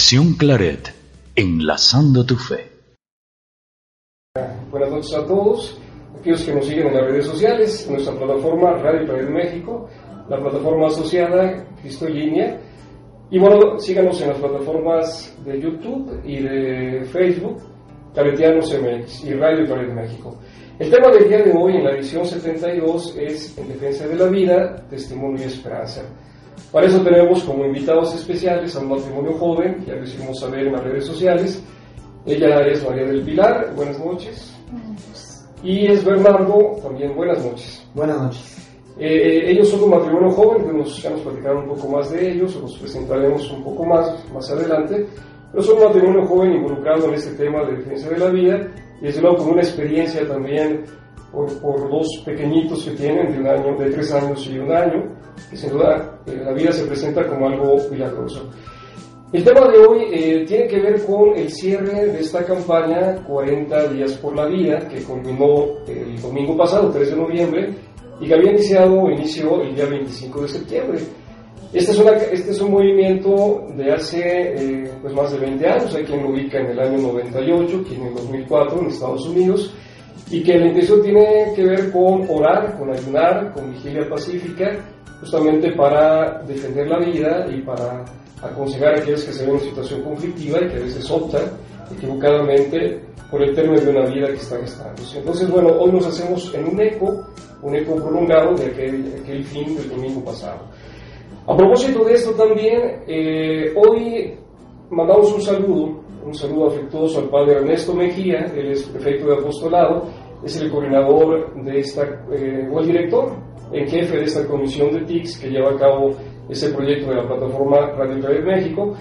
Conexión Claret, enlazando tu fe. Buenas noches a todos, aquellos que nos siguen en las redes sociales, nuestra plataforma Radio Claret México, la plataforma asociada Cristo Línea, y bueno, síganos en las plataformas de YouTube y de Facebook, Claretianos MX y Radio Claret México. El tema del día de hoy en la edición 72 es En defensa de la vida, testimonio y esperanza. Para eso tenemos como invitados especiales a un matrimonio joven, ya lo hicimos saber en las redes sociales. Ella es María del Pilar, buenas noches. Y es Bernardo, también buenas noches. Buenas noches. Eh, ellos son un matrimonio joven, que nos, ya nos platicaron un poco más de ellos, los presentaremos un poco más más adelante, pero son un matrimonio joven involucrado en este tema de defensa de la vida y desde luego con una experiencia también por, dos pequeñitos que tienen de un año, de tres años y un año, que sin duda eh, la vida se presenta como algo milagroso. El tema de hoy eh, tiene que ver con el cierre de esta campaña 40 días por la vida, que culminó el domingo pasado, 3 de noviembre, y que había iniciado inició el día 25 de septiembre. Este es, una, este es un movimiento de hace eh, pues más de 20 años, hay quien lo ubica en el año 98, quien en el 2004 en Estados Unidos, y que la intención tiene que ver con orar, con ayunar, con vigilia pacífica, justamente para defender la vida y para aconsejar a aquellos que se ven en situación conflictiva y que a veces optan equivocadamente por el término de una vida que está gestándose. Entonces, bueno, hoy nos hacemos en un eco, un eco prolongado de aquel, fin del domingo pasado. A propósito de esto también, eh, hoy mandamos un saludo, un saludo afectuoso al padre Ernesto Mejía, él es prefecto de apostolado, es el coordinador de esta, eh, o el director en jefe de esta comisión de TICS que lleva a cabo ese proyecto de la plataforma Radio de México.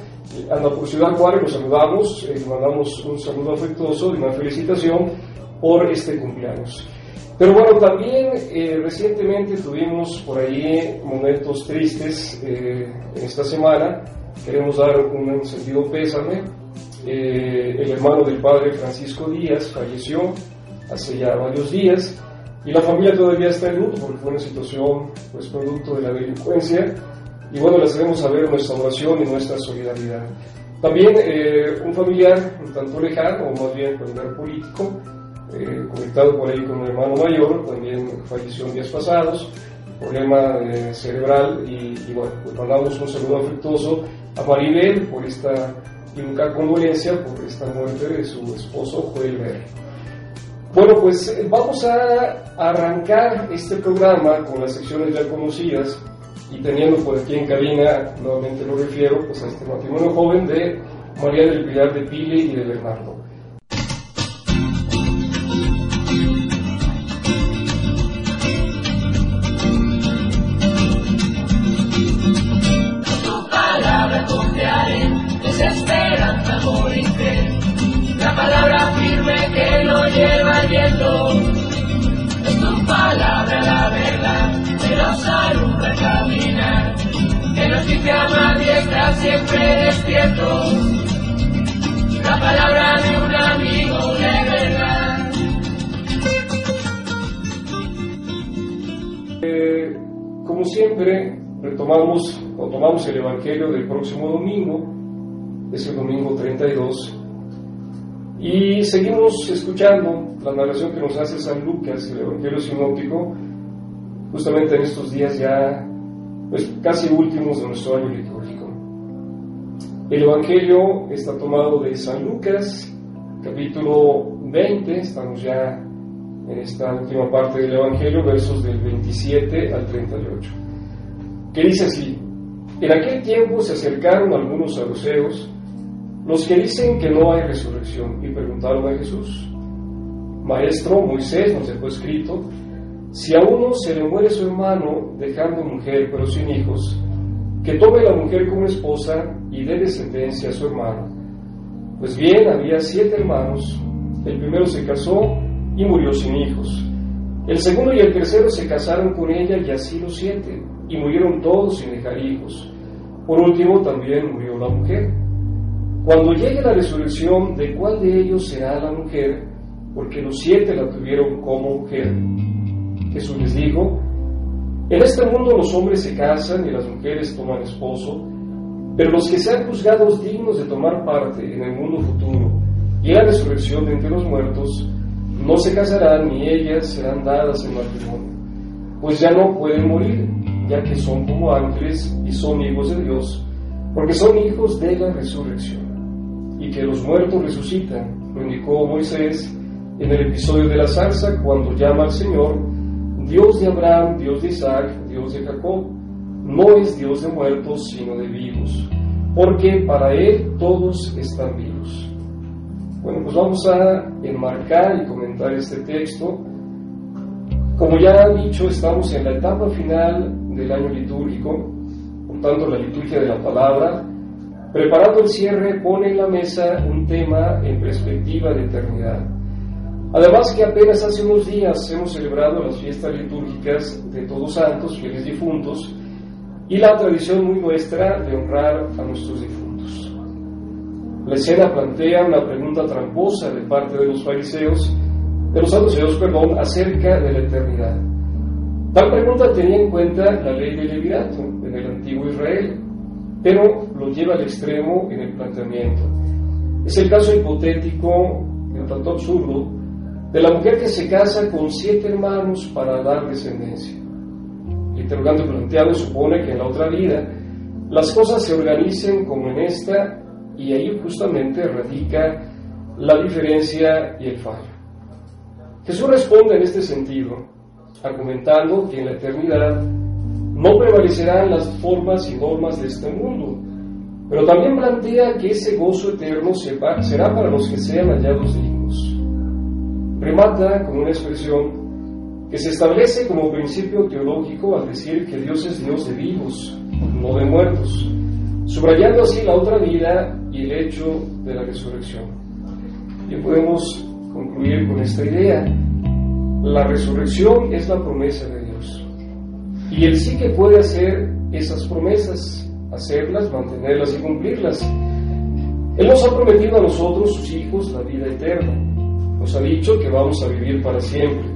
Anda por Ciudad Juárez, lo saludamos, eh, mandamos un saludo afectuoso y una felicitación por este cumpleaños. Pero bueno, también eh, recientemente tuvimos por ahí momentos tristes en esta semana. Queremos dar un sentido pésame. el hermano del padre Francisco Díaz falleció hace ya varios días y la familia todavía está en luto porque fue una situación pues producto de la delincuencia y bueno, les debemos saber nuestra oración y nuestra solidaridad. También eh, un familiar un tanto lejano, o más bien familiar político, eh, conectado por ahí con un hermano mayor, también falleció en días pasados, problema eh, cerebral y, bueno, pues mandamos un saludo afectuoso a Maribel por esta nunca condolencia por esta muerte de su esposo Joel Ver. Bueno, pues eh, vamos a arrancar este programa con las secciones ya conocidas y teniendo por aquí en cabina, nuevamente lo refiero, pues a este matrimonio joven de María del Pilar de Pili y de Bernardo. Que nos dice a diestra siempre despierto. La palabra de un amigo de verdad. Eh, como siempre, retomamos o tomamos el Evangelio del próximo domingo es el domingo 32. Y seguimos escuchando la narración que nos hace San Lucas, el Evangelio Sinóptico, justamente en estos días ya pues, casi últimos de nuestro año litúrgico. El Evangelio está tomado de San Lucas, capítulo 20, estamos ya en esta última parte del Evangelio, versos del 27 al 38, que dice así, en aquel tiempo se acercaron algunos saduceos, los que dicen que no hay resurrección, y preguntaron a Jesús, Maestro, Moisés nos dejó escrito, si a uno se le muere su hermano dejando mujer pero sin hijos, que tome la mujer como esposa y dé descendencia a su hermano. Pues bien, había siete hermanos, el primero se casó y murió sin hijos. El segundo y el tercero se casaron con ella y así los siete, y murieron todos sin dejar hijos. Por último, también murió la mujer. Cuando llegue la resurrección, ¿de cuál de ellos será la mujer? Porque los siete la tuvieron como mujer. Jesús les dijo, en este mundo los hombres se casan y las mujeres toman esposo, pero los que sean juzgados dignos de tomar parte en el mundo futuro y en la resurrección de entre los muertos, no se casarán ni ellas serán dadas en matrimonio, pues ya no pueden morir, ya que son como ángeles y son hijos de Dios, porque son hijos de la resurrección, y que los muertos resucitan, lo indicó Moisés en el episodio de la zarza cuando llama al Señor Dios de Abraham, Dios de Isaac, Dios de Jacob, no es Dios de muertos, sino de vivos, porque para Él todos están vivos. Bueno, pues vamos a enmarcar y comentar este texto. Como ya he dicho, estamos en la etapa final del año litúrgico, por tanto la liturgia de la palabra. Preparando el cierre, pone en la mesa un tema en perspectiva de eternidad Además que apenas hace unos días hemos celebrado las fiestas litúrgicas de Todos Santos, fieles difuntos, y la tradición muy nuestra de honrar a nuestros difuntos. La escena plantea una pregunta tramposa de parte de los fariseos, de los saduceos, perdón, acerca de la eternidad. Tal pregunta tenía en cuenta la ley del Levirato en el antiguo Israel, pero lo lleva al extremo en el planteamiento. Es el caso hipotético, en tanto absurdo, de la mujer que se casa con siete hermanos para dar descendencia. El interrogante planteado supone que en la otra vida las cosas se organicen como en esta y ahí justamente radica la diferencia y el fallo. Jesús responde en este sentido, argumentando que en la eternidad no prevalecerán las formas y normas de este mundo, pero también plantea que ese gozo eterno será para los que sean hallados dignos remata con una expresión que se establece como principio teológico al decir que Dios es Dios de vivos, no de muertos, subrayando así la otra vida y el hecho de la resurrección. Y podemos concluir con esta idea. La resurrección es la promesa de Dios. Y Él sí que puede hacer esas promesas, hacerlas, mantenerlas y cumplirlas. Él nos ha prometido a nosotros, sus hijos, la vida eterna nos ha dicho que vamos a vivir para siempre.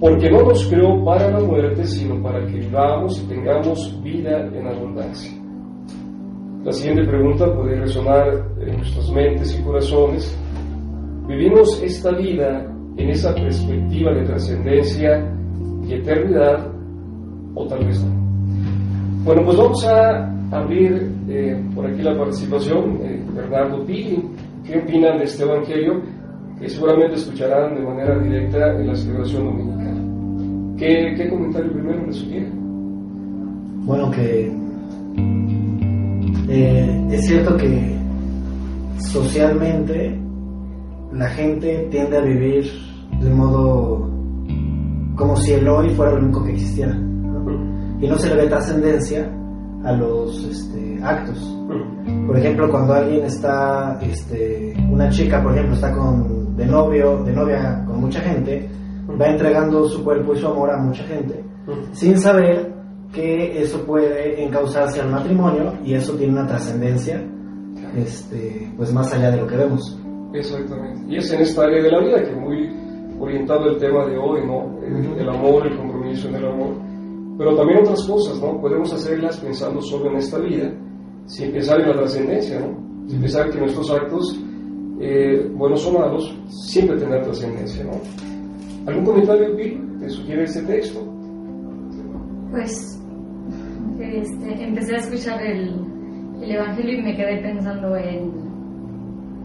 Porque no nos creó para la muerte, sino para que vivamos y tengamos vida en abundancia. La siguiente pregunta puede resonar en nuestras mentes y corazones. ¿Vivimos esta vida en esa perspectiva de trascendencia y eternidad o tal vez no? Bueno, pues vamos a abrir eh, por aquí la participación. Eh, Bernardo Pili, ¿qué opinan de este Evangelio? Que seguramente escucharán de manera directa en la celebración dominical. ¿Qué, qué comentario primero les sugiere? Bueno, que eh, es cierto que socialmente la gente tiende a vivir de modo como si el hoy fuera lo único que existiera y no se le ve trascendencia a los este, actos. Por ejemplo, cuando alguien está, este, una chica, por ejemplo, está con de novio, de novia con mucha gente, va entregando su cuerpo y su amor a mucha gente, sin saber que eso puede encauzarse al matrimonio y eso tiene una trascendencia este, pues más allá de lo que vemos. Exactamente. Y es en esta área de la vida que muy orientado el tema de hoy, ¿no? El, amor, el compromiso en el amor. Pero también otras cosas, ¿no? Podemos hacerlas pensando solo en esta vida sin pensar en la trascendencia, ¿no? sin pensar que nuestros actos, eh, buenos o malos, siempre tendrán trascendencia. ¿no? ¿Algún comentario, Bill, que sugiere este texto? Pues este, empecé a escuchar el, el, Evangelio y me quedé pensando en,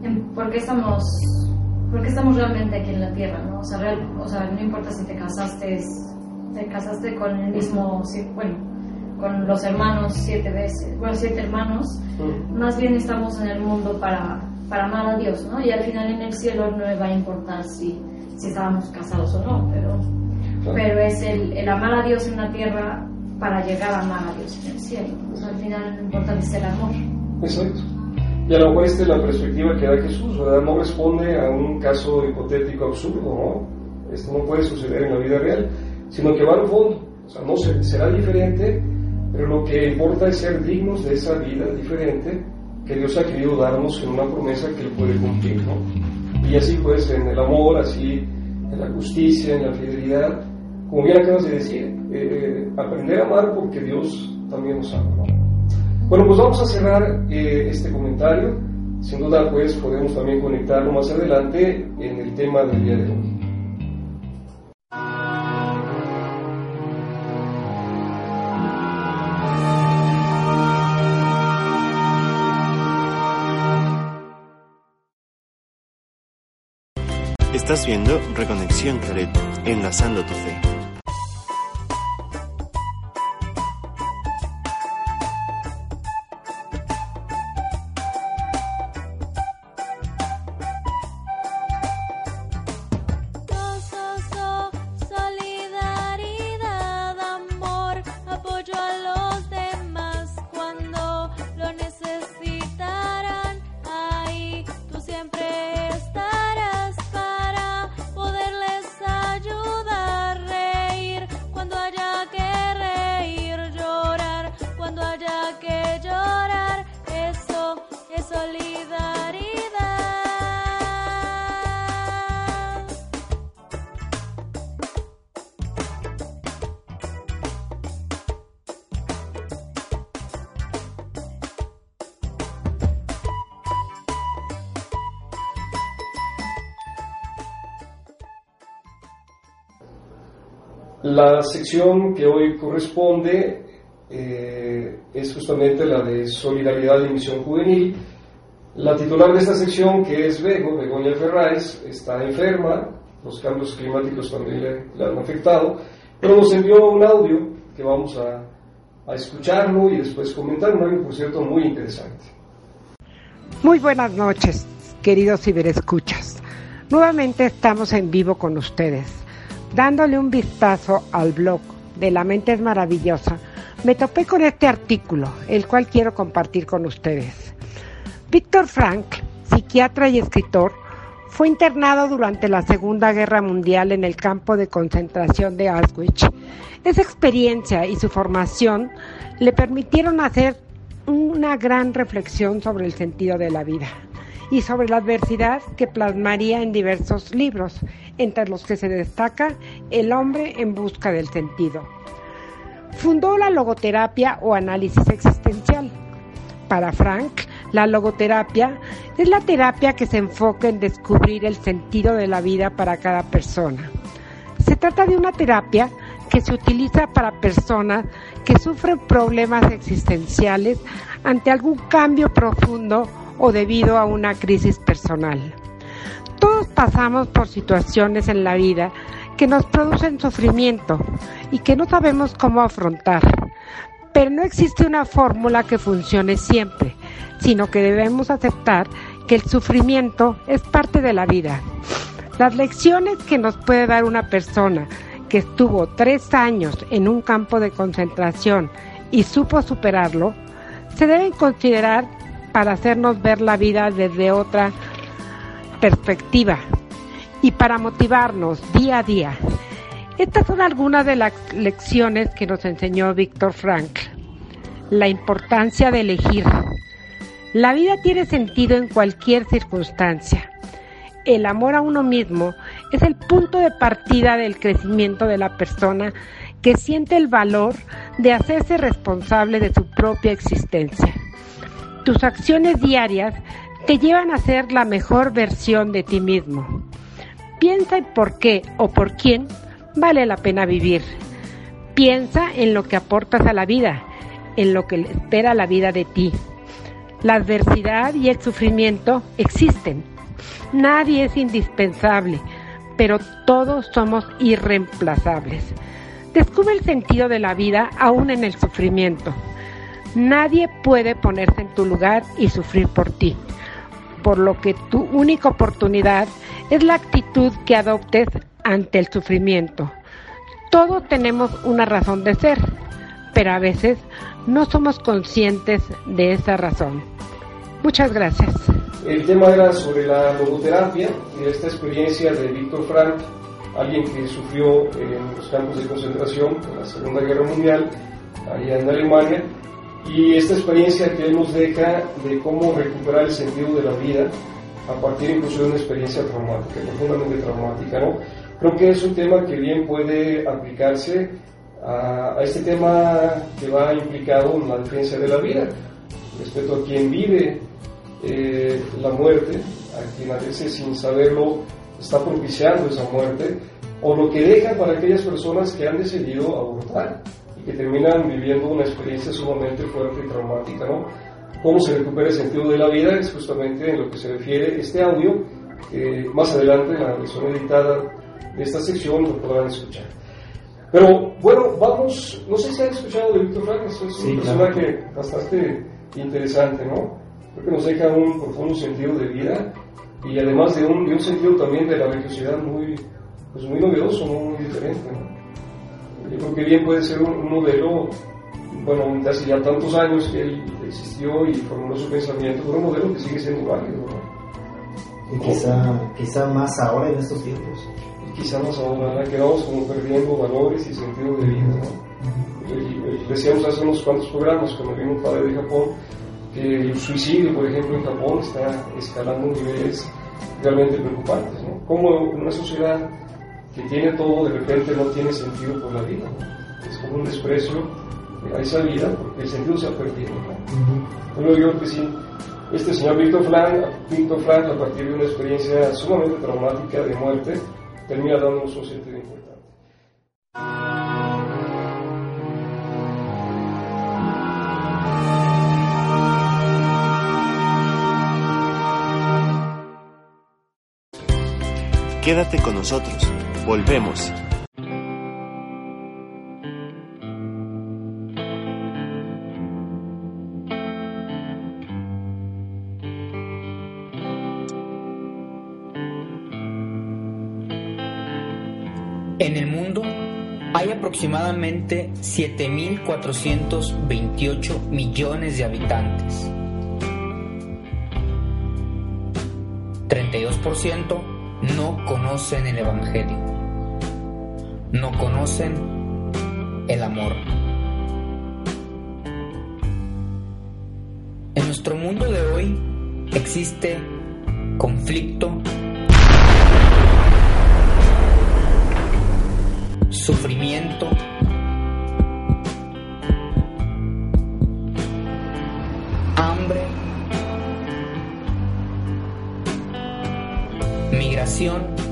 en por, qué estamos, por qué estamos realmente aquí en la tierra. ¿no? O, sea, real, o sea, no importa si te casaste, te casaste con el mismo, bueno, con los hermanos siete veces, bueno, siete hermanos, más bien estamos en el mundo para, para amar a Dios, ¿no? Y al final en el cielo no me va a importar si, si estábamos casados o no, pero, pero es el, el, amar a Dios en la tierra para llegar a amar a Dios en el cielo. al final lo importante es el amor. Exacto. Y a lo mejor esta es la perspectiva que da Jesús, ¿verdad? No responde a un caso hipotético absurdo, ¿no? Esto no puede suceder en la vida real, sino que va al fondo. O sea, no será diferente pero lo que importa es ser dignos de esa vida diferente que Dios ha querido darnos en una promesa que Él puede cumplir. ¿no? Y así pues en el amor, así en la justicia, en la fidelidad, como bien acabas de decir, eh, aprender a amar porque Dios también nos ama. ¿no? Bueno, pues vamos a cerrar eh, este comentario. Sin duda pues podemos también conectarlo más adelante en el tema del día de hoy. Estás viendo Reconexión Claret, enlazando tu fe. Que hoy corresponde eh, es justamente la de Solidaridad y Misión Juvenil. La titular de esta sección, que es Bego, Begoña Ferráez, está enferma, los cambios climáticos también le, han afectado, pero nos envió un audio que vamos a, a escucharlo y después comentar, un audio, por cierto, muy interesante. Muy buenas noches, queridos ciberescuchas. Nuevamente estamos en vivo con ustedes Dándole un vistazo al blog de La Mente es Maravillosa, me topé con este artículo, el cual quiero compartir con ustedes. Víctor Frank, psiquiatra y escritor, fue internado durante la Segunda Guerra Mundial en el campo de concentración de Auschwitz. Esa experiencia y su formación le permitieron hacer una gran reflexión sobre el sentido de la vida y sobre la adversidad que plasmaría en diversos libros, entre los que se destaca El hombre en busca del sentido. Fundó la logoterapia o análisis existencial. Para Frank, la logoterapia es la terapia que se enfoca en descubrir el sentido de la vida para cada persona. Se trata de una terapia que se utiliza para personas que sufren problemas existenciales ante algún cambio profundo o debido a una crisis personal. Todos pasamos por situaciones en la vida que nos producen sufrimiento y que no sabemos cómo afrontar. Pero no existe una fórmula que funcione siempre, sino que debemos aceptar que el sufrimiento es parte de la vida. Las lecciones que nos puede dar una persona que estuvo tres años en un campo de concentración y supo superarlo, se deben considerar para hacernos ver la vida desde otra perspectiva y para motivarnos día a día. Estas son algunas de las lecciones que nos enseñó Víctor Frank. La importancia de elegir. La vida tiene sentido en cualquier circunstancia. El amor a uno mismo es el punto de partida del crecimiento de la persona que siente el valor de hacerse responsable de su propia existencia. tus acciones diarias te llevan a ser la mejor versión de ti mismo. Piensa en por qué o por quién vale la pena vivir. Piensa en lo que aportas a la vida, en lo que espera la vida de ti. La adversidad y el sufrimiento existen. Nadie es indispensable, pero todos somos irreemplazables. Descubre el sentido de la vida aún en el sufrimiento. Nadie puede ponerse en tu lugar y sufrir por ti, por lo que tu única oportunidad es la actitud que adoptes ante el sufrimiento. Todos tenemos una razón de ser, pero a veces no somos conscientes de esa razón. Muchas gracias. El tema era sobre la logoterapia y esta experiencia de Víctor Frank, alguien que sufrió en los campos de concentración en la Segunda Guerra Mundial, allá en Alemania, y esta experiencia que él nos deja de cómo recuperar el sentido de la vida a partir incluso de una experiencia traumática, profundamente traumática. Creo que es un tema que bien puede aplicarse a, este tema que va implicado en la defensa de la vida, respecto a quien vive eh, la muerte, a quien a veces sin saberlo está propiciando esa muerte, o lo que deja para aquellas personas que han decidido abortar y que terminan viviendo una experiencia sumamente fuerte y traumática, ¿no? Cómo se recupera el sentido de la vida es justamente en lo que se refiere este audio, que más adelante en la versión editada de esta sección lo podrán escuchar. Pero bueno, vamos, no sé si han escuchado de Víctor Frank, es un personaje bastante interesante, ¿no? Creo que nos deja un profundo sentido de vida y además de un, de un sentido también de la religiosidad muy, pues muy novedoso, muy diferente, ¿no? Yo creo que bien puede ser un, modelo, bueno, de hace ya tantos años que él existió y formuló su pensamiento, pero un modelo que sigue siendo válido. Y quizá, quizá más ahora en estos tiempos. Y quizá más ahora, que vamos como perdiendo valores y sentido de vida. ¿no? Y, decíamos hace unos cuantos programas, cuando vino un padre de Japón, que el suicidio, por ejemplo, en Japón está escalando niveles realmente preocupantes. ¿no? Como una sociedad que tiene todo, de repente no tiene sentido por la vida. Es como un desprecio a esa vida porque el sentido se ha perdido. ¿no? Yo digo que sí, este señor Víctor Frank, Víctor Frank, a partir de una experiencia sumamente traumática de muerte, termina dándonos un sentido importante. Quédate con nosotros. Volvemos. En el mundo hay aproximadamente 7.428 millones de habitantes. 32% no conocen el Evangelio no conocen el amor. En nuestro mundo de hoy existe conflicto, sufrimiento, hambre, migración,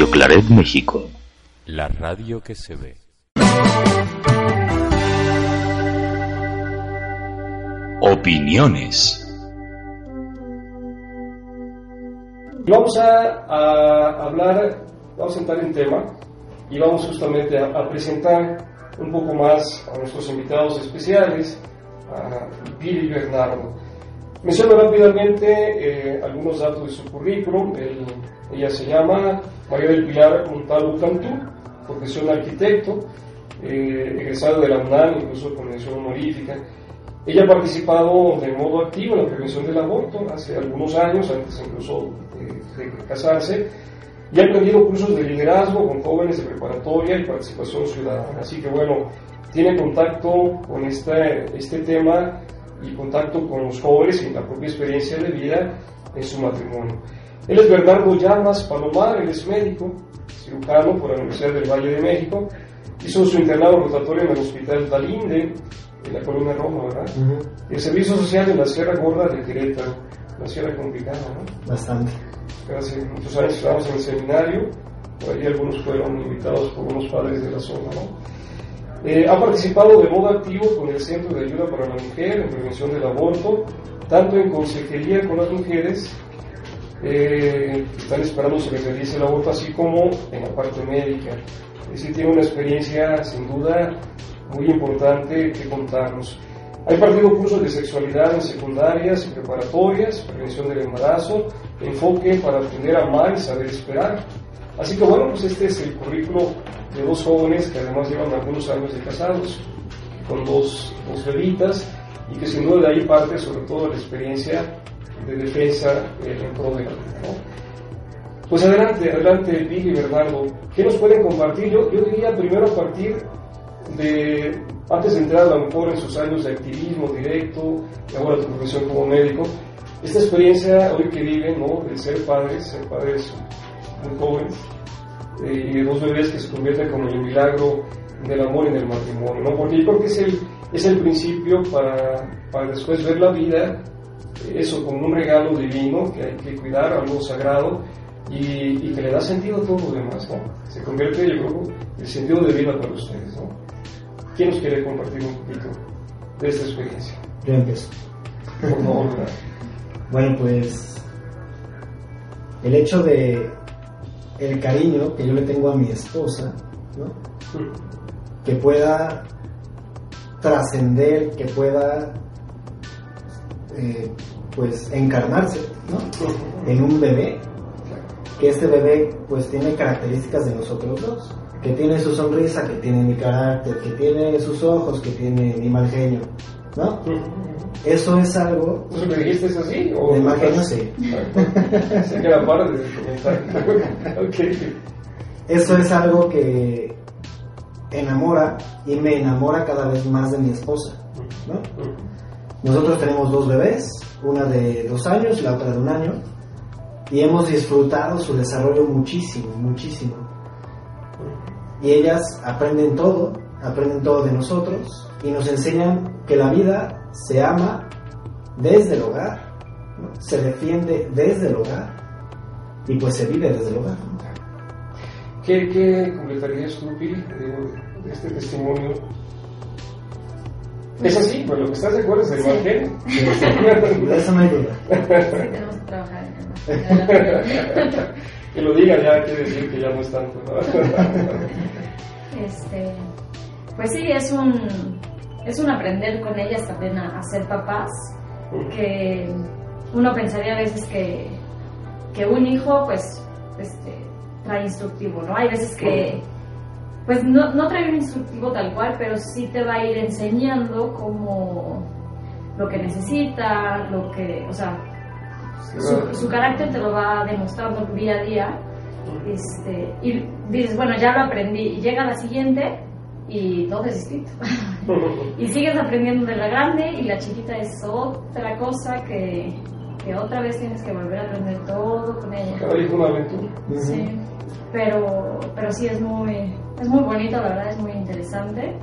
Radio Claret México. La radio que se ve. Opiniones. Vamos a, a hablar, vamos a entrar en tema y vamos justamente a, a presentar un poco más a nuestros invitados especiales, a Billy Bernardo. Menciono rápidamente eh, algunos datos de su currículum. El- ella se llama María del Pilar Montalvo Cantú, profesión arquitecto, eh, egresado de la UNAM, incluso con mención honorífica. Ella ha participado de modo activo en la prevención del aborto hace algunos años, antes incluso de, de casarse, y ha aprendido cursos de liderazgo con jóvenes de preparatoria y participación ciudadana. Así que bueno, tiene contacto con este, este tema y contacto con los jóvenes y la propia experiencia de vida en su matrimonio. Él es Bernardo Llamas Palomar, él es médico, cirujano por la Universidad del Valle de México, hizo su internado rotatorio en el Hospital Dalinde, en la Colonia Roma, ¿verdad? El servicio social en la Sierra Gorda de Querétaro, una sierra complicada, ¿no? Bastante. Hace muchos años estábamos en el seminario, por ahí algunos fueron invitados por unos padres de la zona, ¿no? Eh, ha participado de modo activo con el Centro de Ayuda para la Mujer en prevención del aborto, tanto en consejería con las mujeres eh, están esperando se les realice el aborto, así como en la parte médica. Es decir, tiene una experiencia sin duda muy importante que contarnos. Ha impartido cursos de sexualidad en secundarias y preparatorias, prevención del embarazo, enfoque para aprender a amar y saber esperar. Así que bueno, pues este es el currículo de dos jóvenes que además llevan algunos años de casados, con dos, dos bebitas, y que sin duda de ahí parte sobre todo la experiencia de defensa eh, en pro de ¿no? Pues adelante, adelante, Vicky y Bernardo. ¿Qué nos pueden compartir? Yo, yo diría primero a partir de, antes de entrar a lo mejor en sus años de activismo directo, y ahora tu profesión como médico, esta experiencia hoy que viven, ¿no? De ser padres, ser padres muy jóvenes, eh, y de dos bebés que se convierten como el milagro del amor en el matrimonio, ¿no? Porque yo creo que es el, es el principio para, para después ver la vida, eso como un regalo divino que hay que cuidar, algo sagrado, y, y que le da sentido a todo lo demás, ¿no? Se convierte, yo creo, el sentido de vida para ustedes, ¿no? ¿Quién nos quiere compartir un poquito de esta experiencia? Yo empiezo. Por. Bueno, pues el hecho de el cariño que yo le tengo a mi esposa, ¿no? que pueda trascender, que pueda eh, pues encarnarse ¿no? en un bebé, que este bebé pues tiene características de nosotros dos, que tiene su sonrisa, que tiene mi carácter, que tiene sus ojos, que tiene mi mal genio, ¿no? Eso es algo ¿Eso que dijiste es así? O de mal genio, sí. Parte comentario. ok. Eso es algo que enamora y me enamora cada vez más de mi esposa. ¿no? Nosotros tenemos dos bebés, una de dos años y la otra de un año, y hemos disfrutado su desarrollo muchísimo, muchísimo. Y ellas aprenden todo, aprenden todo de nosotros y nos enseñan que la vida se ama desde el hogar, se defiende desde el hogar y pues se vive desde el hogar. ¿Qué, qué completarías tú, Pili, de este testimonio? Es así, pues lo que estás de acuerdo es el Sí. evangelio. De eso no hay duda. Sí, tenemos que trabajar lo diga ya quiere decir que ya no es tanto. ¿no? Este, pues sí, es un, es un aprender con ellas también a, a ser papás, que uno pensaría a veces que, que un hijo pues este, trae instructivo, ¿no? Hay veces que pues no, no trae un instructivo tal cual, pero sí te va a ir enseñando como lo que necesita, lo que, o sea, su, su carácter te lo va demostrando día a día. Este, y dices, bueno, ya lo aprendí, y llega la siguiente y todo es distinto. y sigues aprendiendo de la grande y la chiquita es otra cosa que, que otra vez tienes que volver a aprender todo con ella. Cada hijo una aventura. Sí, pero, pero sí es muy, es muy bonito, la verdad es muy interesante.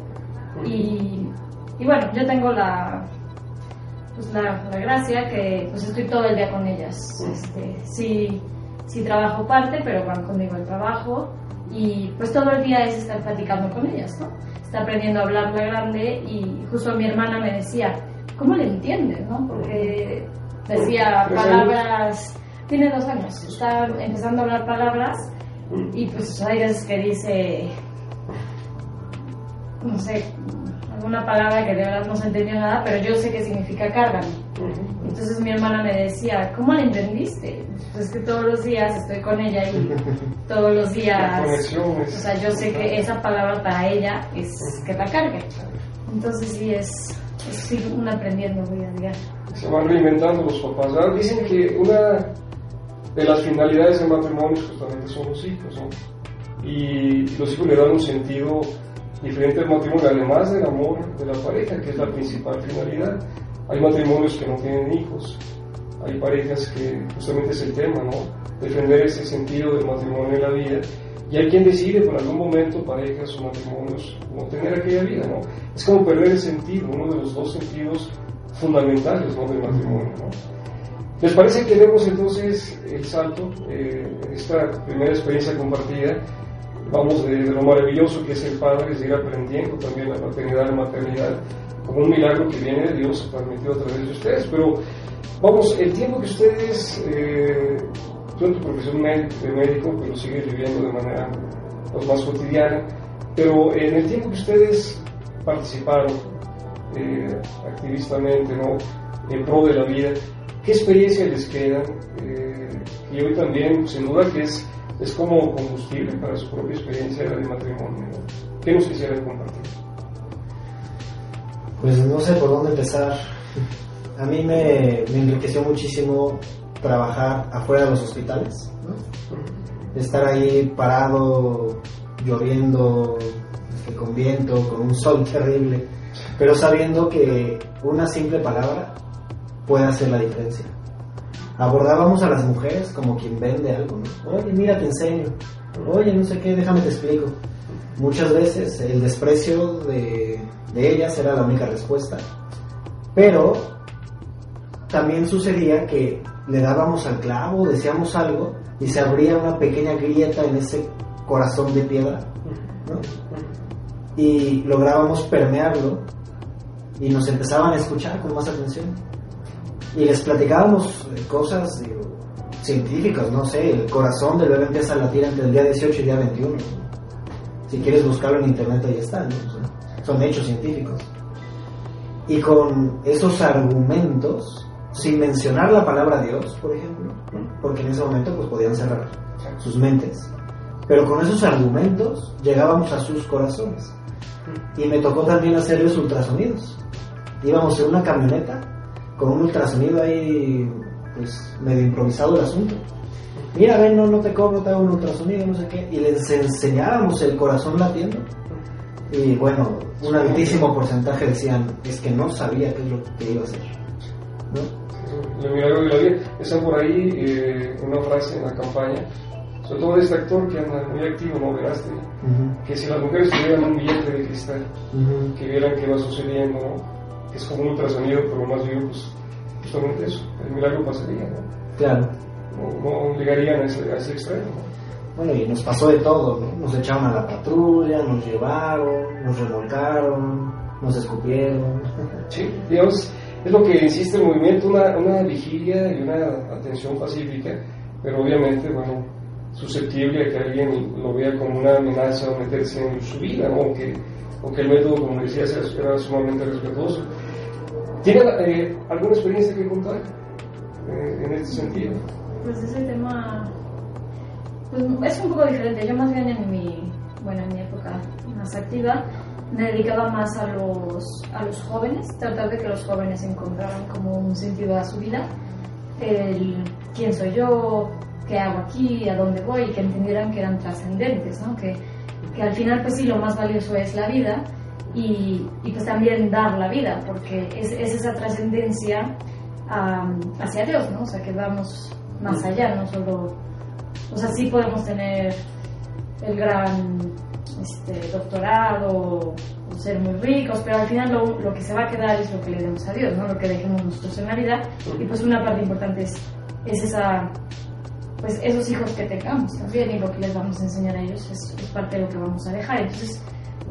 Y, y bueno, yo tengo la, pues la, la gracia que pues estoy todo el día con ellas. Este, sí, sí trabajo parte, pero van conmigo al trabajo y pues todo el día es estar platicando con ellas, ¿no? Está aprendiendo a hablar la grande y justo mi hermana me decía, ¿cómo le entiendes, no? Porque decía palabras, tiene dos años, está empezando a hablar palabras y pues hay veces que dice, no sé, alguna palabra que de verdad no se entendió nada, pero yo sé qué significa carga. Entonces mi hermana me decía, ¿cómo la entendiste? Pues que todos los días estoy con ella y todos los días, o sea, yo sé que esa palabra para ella es que la cargue. Entonces sí es, es un aprendiendo día a. Se van reinventando los papás. Dicen que una de las finalidades del matrimonio justamente son los hijos, ¿no? Y los hijos le dan un sentido diferente al matrimonio, además del amor de la pareja, que es la principal finalidad. Hay matrimonios que no tienen hijos, hay parejas que justamente es el tema, ¿no? Defender ese sentido del matrimonio en la vida. Y hay quien decide por algún momento, parejas o matrimonios, no tener aquella vida, ¿no? Es como perder el sentido, uno de los dos sentidos fundamentales ¿no? del matrimonio, ¿no? ¿Les parece que vemos entonces el salto, eh, esta primera experiencia compartida? Vamos de, lo maravilloso que es el Padre, es ir aprendiendo también la paternidad la maternidad como un milagro que viene de Dios permitido a través de ustedes. Pero vamos, el tiempo que ustedes, eh, tú en tu profesión de médico, pero sigues viviendo de manera pues, más cotidiana, pero en el tiempo que ustedes participaron eh, activistamente ¿no? en pro de la vida, ¿qué experiencia les queda? Eh, y hoy también, sin duda, que es, es como combustible para su propia experiencia de matrimonio. ¿Qué nos quisieran compartir? Pues no sé por dónde empezar. A mí me, me enriqueció muchísimo trabajar afuera de los hospitales, estar ahí parado, lloviendo, este, con viento, con un sol terrible, pero sabiendo que una simple palabra puede hacer la diferencia. Abordábamos a las mujeres como quien vende algo, ¿no? Oye, mira, te enseño. Oye, no sé qué, déjame te explico. Muchas veces el desprecio de, de ellas era la única respuesta. Pero también sucedía que le dábamos al clavo, decíamos algo y se abría una pequeña grieta en ese corazón de piedra. Y lográbamos permearlo y nos empezaban a escuchar con más atención. Y les platicábamos cosas digo, científicas, no sé, el corazón del bebé empieza a latir entre el día 18 y el día 21. Si quieres buscarlo en internet, ahí está, ¿no? son hechos científicos. Y con esos argumentos, sin mencionar la palabra Dios, por ejemplo, porque en ese momento pues podían cerrar sus mentes, pero con esos argumentos llegábamos a sus corazones. Y me tocó también hacerles ultrasonidos. Íbamos en una camioneta con un ultrasonido ahí, pues medio improvisado el asunto. Mira, ven, no, no te cobro, te hago un ultrasonido, no sé qué. Y les enseñábamos el corazón latiendo. Y bueno, un altísimo porcentaje decían, es que no sabía qué es lo que iba a hacer. ¿no? Vida. Está por ahí eh, una frase en la campaña, sobre todo de este actor que anda muy activo, ¿no? Veraste, que si las mujeres tuvieran un billete de cristal, que vieran qué va sucediendo, ¿no? Que es como un ultrasonido, pero más bien, pues, justamente eso, el milagro pasaría, ¿no? Claro. No, no llegarían a ese, a ese extremo, ¿no? Bueno, y nos pasó de todo, ¿no? Nos echaron a la patrulla, nos llevaron, nos remolcaron, nos escupieron. Sí, Dios, es lo que insiste el movimiento, una, una vigilia y una atención pacífica, pero obviamente, bueno, susceptible a que alguien lo vea como una amenaza o meterse en su vida, ¿no? o, que, o que el método, como decías, era sumamente respetuoso. ¿Tiene eh, alguna experiencia que contar eh, en este sentido? Pues ese tema pues, es un poco diferente. Yo más bien en mi, bueno, en mi época más activa me dedicaba más a los, a los jóvenes, tratar de que los jóvenes encontraran como un sentido a su vida, el quién soy yo, qué hago aquí, a dónde voy, y que entendieran que eran trascendentes, ¿no? que, que al final pues sí, lo más valioso es la vida y, y pues también dar la vida, porque es, es esa trascendencia um, hacia Dios, ¿no? o sea que vamos más allá, no solo, o sea, sí podemos tener el gran este, doctorado o ser muy ricos, pero al final lo, lo, que se va a quedar es lo que le demos a Dios, ¿no? lo que dejemos nosotros en la vida. Y pues una parte importante es, es esa, pues esos hijos que tengamos también y lo que les vamos a enseñar a ellos es, parte de lo que vamos a dejar. Entonces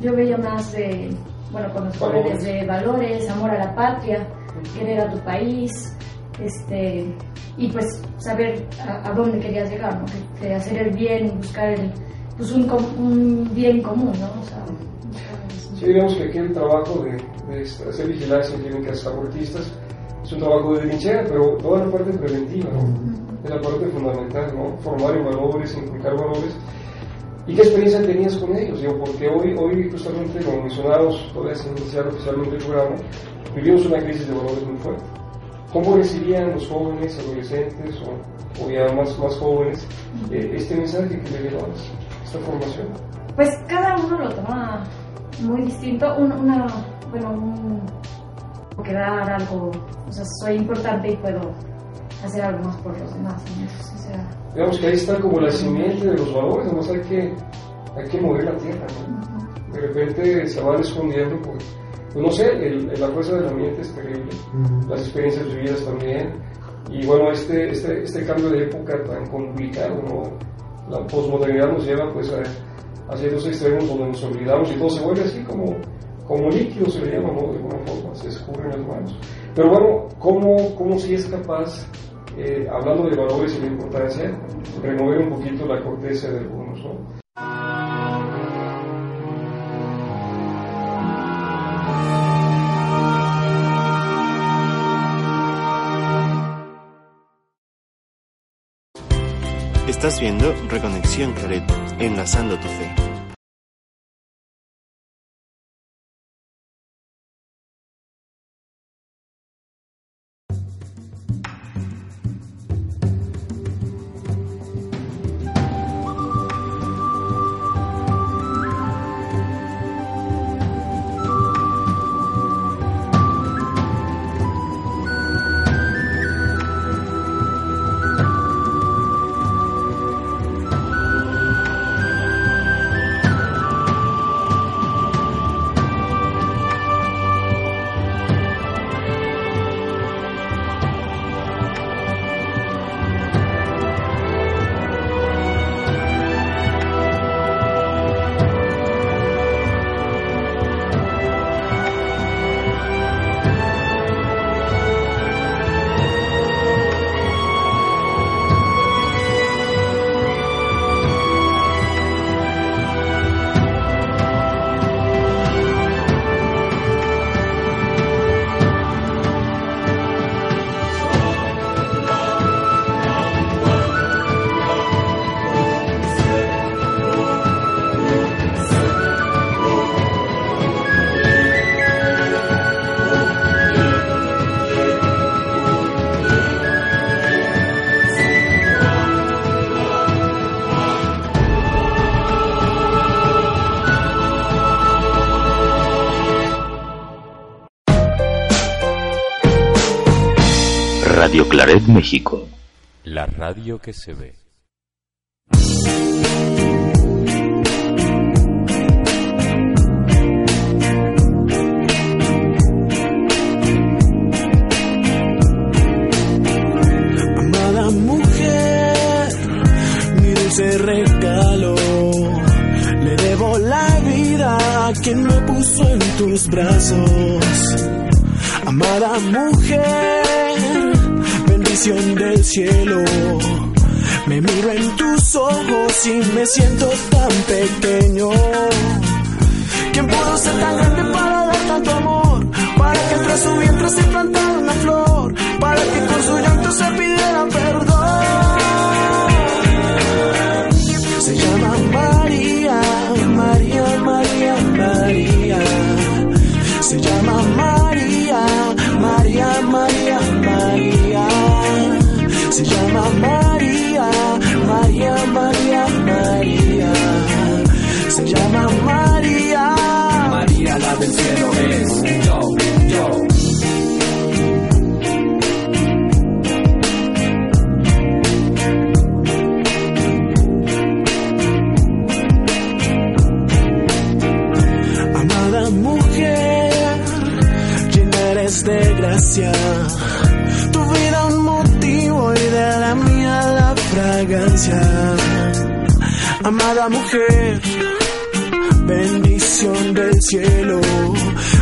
yo veía más de, bueno, con los jóvenes de valores, amor a la patria, querer a tu país, este, y pues saber a, dónde querías llegar, ¿no? que, hacer el bien, buscar el, pues un, un bien común, ¿no? O sea, sí, digamos que aquí el trabajo de, de hacer vigilancia clínicas abortistas es un trabajo de trinchera, pero toda la parte preventiva, es la parte fundamental, ¿no? formar en valores, inculcar valores. ¿Y qué experiencia tenías con ellos? Digo, porque hoy, hoy justamente, como mencionamos, podés iniciar oficialmente el programa, vivimos una crisis de valores muy fuerte. ¿Cómo recibían los jóvenes, adolescentes o, ya más, más jóvenes eh, este mensaje que le llevabas, esta formación? Pues cada uno lo toma muy distinto. una, bueno, un, que dar algo, o sea, soy importante y puedo hacer algo más por los demás. O sea, Digamos que ahí está como la simiente de los valores, además hay que, hay que mover la tierra. ¿no? De repente se van escondiendo, pues, pues no sé, el, la fuerza del ambiente es terrible, las experiencias vividas también. Y bueno, este, este, este cambio de época tan complicado, ¿no? la posmodernidad nos lleva pues a, hacia esos extremos donde nos olvidamos y todo se vuelve así como como líquido se le llama, ¿no? De alguna forma, se escurren las manos. Pero bueno, ¿cómo, cómo si es capaz, eh, hablando de valores y de importancia, remover un poquito la corteza de algunos, ¿no? Estás viendo Reconexión Claret, enlazando tu fe. Claret, México. La radio que se ve. Amada mujer, mi dulce regalo, le debo la vida a quien me puso en tus brazos. Amada mujer, del cielo. Me miro en tus ojos y me siento tan pequeño. ¿Quién pudo ser tan grande para dar tanto amor? Para que tras su vientre se plantara una flor. Para que con su llanto se pidiera perdón. Se llama María, María, María, María. Se llama María. María, la del cielo es yo, yo. Amada mujer, llena eres de gracia Amada mujer, bendición del cielo.